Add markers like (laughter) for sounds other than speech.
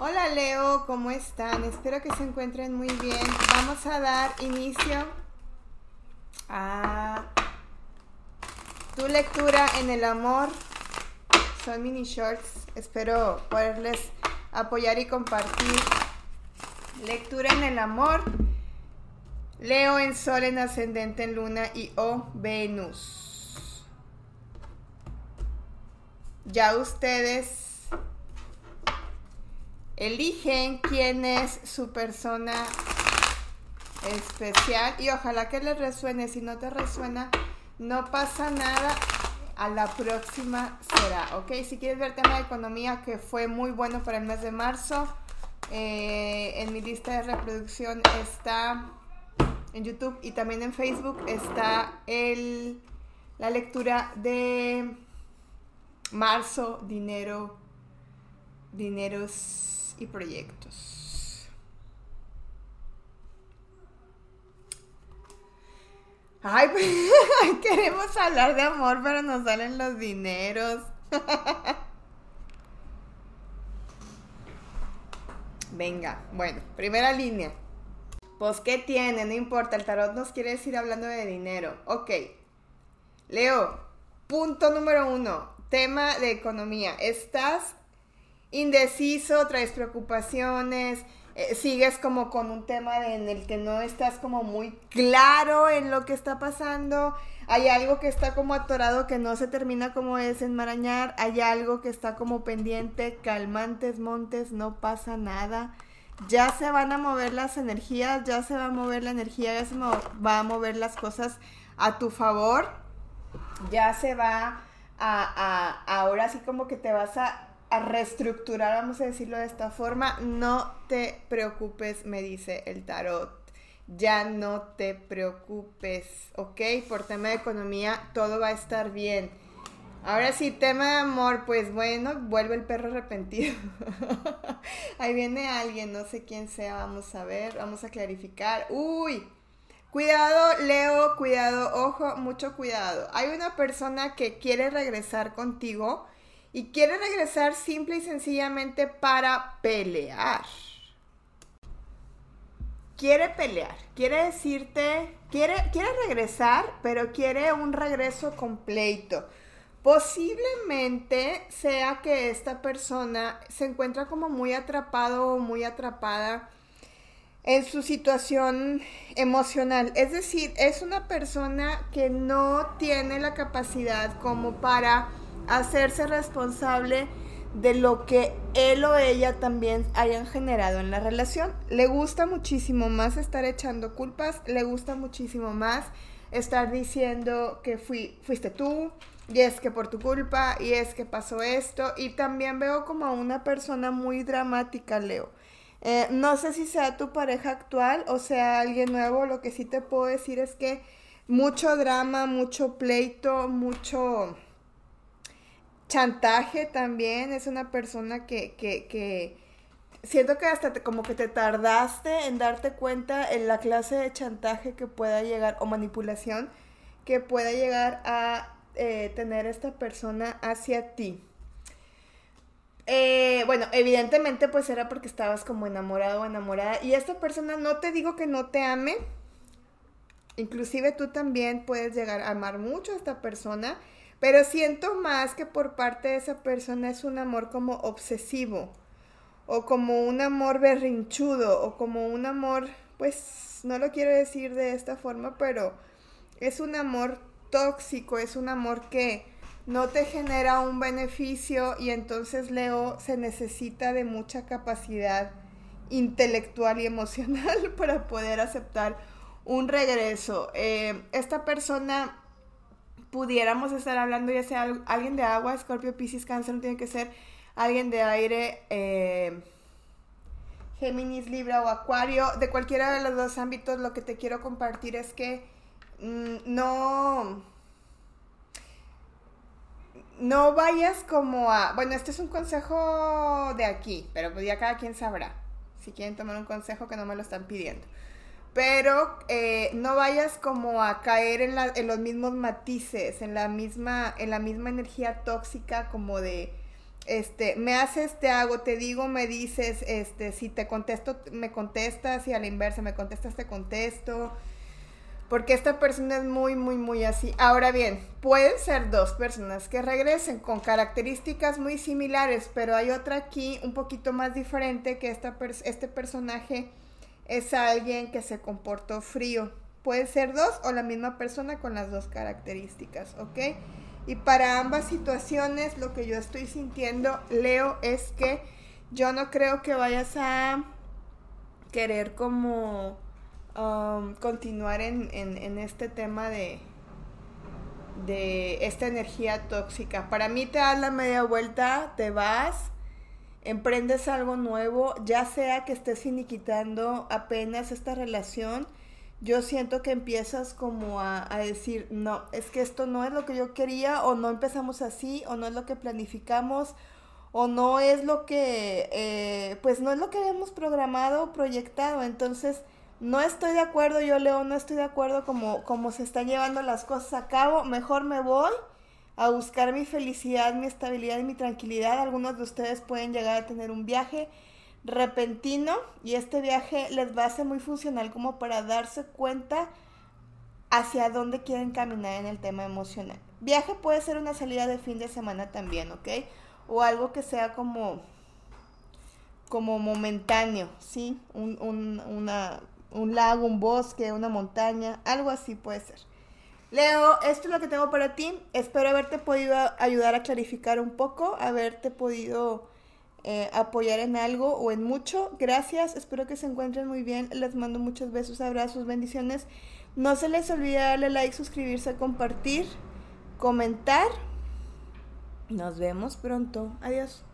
Hola Leo, ¿cómo están? Espero que se encuentren muy bien. Vamos a dar inicio a tu lectura en el amor. Son mini shorts. Espero poderles apoyar y compartir. Lectura en el amor. Leo en Sol, en Ascendente, en Luna y O Venus. Ya ustedes eligen quién es su persona especial y ojalá que les resuene. Si no te resuena, no pasa nada. A la próxima será, ¿ok? Si quieres ver tema de economía, que fue muy bueno para el mes de marzo, eh, en mi lista de reproducción está en YouTube y también en Facebook está el, la lectura de marzo, dinero, dineros y proyectos. Ay, (laughs) queremos hablar de amor, pero nos salen los dineros. (laughs) Venga, bueno, primera línea. Pues, ¿qué tiene? No importa, el tarot nos quiere decir hablando de dinero. Ok. Leo, punto número uno, tema de economía. Estás indeciso, traes preocupaciones, eh, sigues como con un tema en el que no estás como muy claro en lo que está pasando, hay algo que está como atorado que no se termina como desenmarañar, hay algo que está como pendiente, calmantes montes, no pasa nada. Ya se van a mover las energías, ya se va a mover la energía, ya se va a mover las cosas a tu favor. Ya se va a, a ahora sí como que te vas a a reestructurar, vamos a decirlo de esta forma. No te preocupes, me dice el tarot. Ya no te preocupes, ¿ok? Por tema de economía, todo va a estar bien. Ahora sí, tema de amor, pues bueno, vuelve el perro arrepentido. (laughs) Ahí viene alguien, no sé quién sea, vamos a ver, vamos a clarificar. Uy, cuidado, Leo, cuidado, ojo, mucho cuidado. Hay una persona que quiere regresar contigo y quiere regresar simple y sencillamente para pelear. Quiere pelear, quiere decirte, quiere, quiere regresar, pero quiere un regreso completo. Posiblemente sea que esta persona se encuentra como muy atrapado o muy atrapada en su situación emocional. Es decir, es una persona que no tiene la capacidad como para hacerse responsable de lo que él o ella también hayan generado en la relación. Le gusta muchísimo más estar echando culpas, le gusta muchísimo más estar diciendo que fui, fuiste tú, y es que por tu culpa, y es que pasó esto, y también veo como a una persona muy dramática, Leo. Eh, no sé si sea tu pareja actual o sea alguien nuevo, lo que sí te puedo decir es que mucho drama, mucho pleito, mucho chantaje también, es una persona que, que, que siento que hasta como que te tardaste en darte cuenta en la clase de chantaje que pueda llegar o manipulación que pueda llegar a eh, tener esta persona hacia ti. Eh, bueno, evidentemente pues era porque estabas como enamorado o enamorada y esta persona no te digo que no te ame, inclusive tú también puedes llegar a amar mucho a esta persona pero siento más que por parte de esa persona es un amor como obsesivo, o como un amor berrinchudo, o como un amor, pues no lo quiero decir de esta forma, pero es un amor tóxico, es un amor que no te genera un beneficio y entonces Leo se necesita de mucha capacidad intelectual y emocional (laughs) para poder aceptar un regreso. Eh, esta persona pudiéramos estar hablando ya sea alguien de agua, Scorpio, Pisces, Cáncer, no tiene que ser alguien de aire, eh, Géminis, Libra o Acuario, de cualquiera de los dos ámbitos, lo que te quiero compartir es que mm, no, no vayas como a, bueno, este es un consejo de aquí, pero pues ya cada quien sabrá, si quieren tomar un consejo que no me lo están pidiendo pero eh, no vayas como a caer en, los mismos matices, en la misma, en la misma energía tóxica como de este, me haces, te hago, te digo, me dices, este, si te contesto, me contestas y a la inversa me contestas, te contesto. Porque esta persona es muy, muy, muy así. Ahora bien, pueden ser dos personas que regresen con características muy similares, pero hay otra aquí un poquito más diferente que esta este personaje es alguien que se comportó frío. Puede ser dos o la misma persona con las dos características, ¿ok? Y para ambas situaciones lo que yo estoy sintiendo, Leo, es que yo no creo que vayas a querer como um, continuar en, en, este tema de, de esta energía tóxica. Para mí te das la media vuelta, te vas, emprendes algo nuevo, ya sea que estés finiquitando apenas esta relación yo siento que empiezas como a, decir, no, es que esto no es lo que yo quería, o no empezamos así, o no es lo que planificamos, o no es lo que, eh, pues no es lo que habíamos programado o proyectado. Entonces, no estoy de acuerdo, yo leo, no estoy de acuerdo como, como se están llevando las cosas a cabo, mejor me voy a buscar mi felicidad, mi estabilidad y mi tranquilidad. Algunos de ustedes pueden llegar a tener un viaje repentino y este viaje les va a ser muy funcional como para darse cuenta hacia dónde quieren caminar en el tema emocional. Viaje puede ser una salida de fin de semana también, ¿ok? O algo que sea como, como momentáneo, ¿sí? Un, un, una, un lago, un bosque, una montaña, algo así puede ser. Leo, esto es lo que tengo para ti. Espero haberte podido ayudar a clarificar un poco, haberte podido eh, apoyar en algo o en mucho. Gracias, espero que se encuentren muy bien. Les mando muchos besos, abrazos, bendiciones. No se les olvide darle like, suscribirse, compartir, comentar. Nos vemos pronto. Adiós.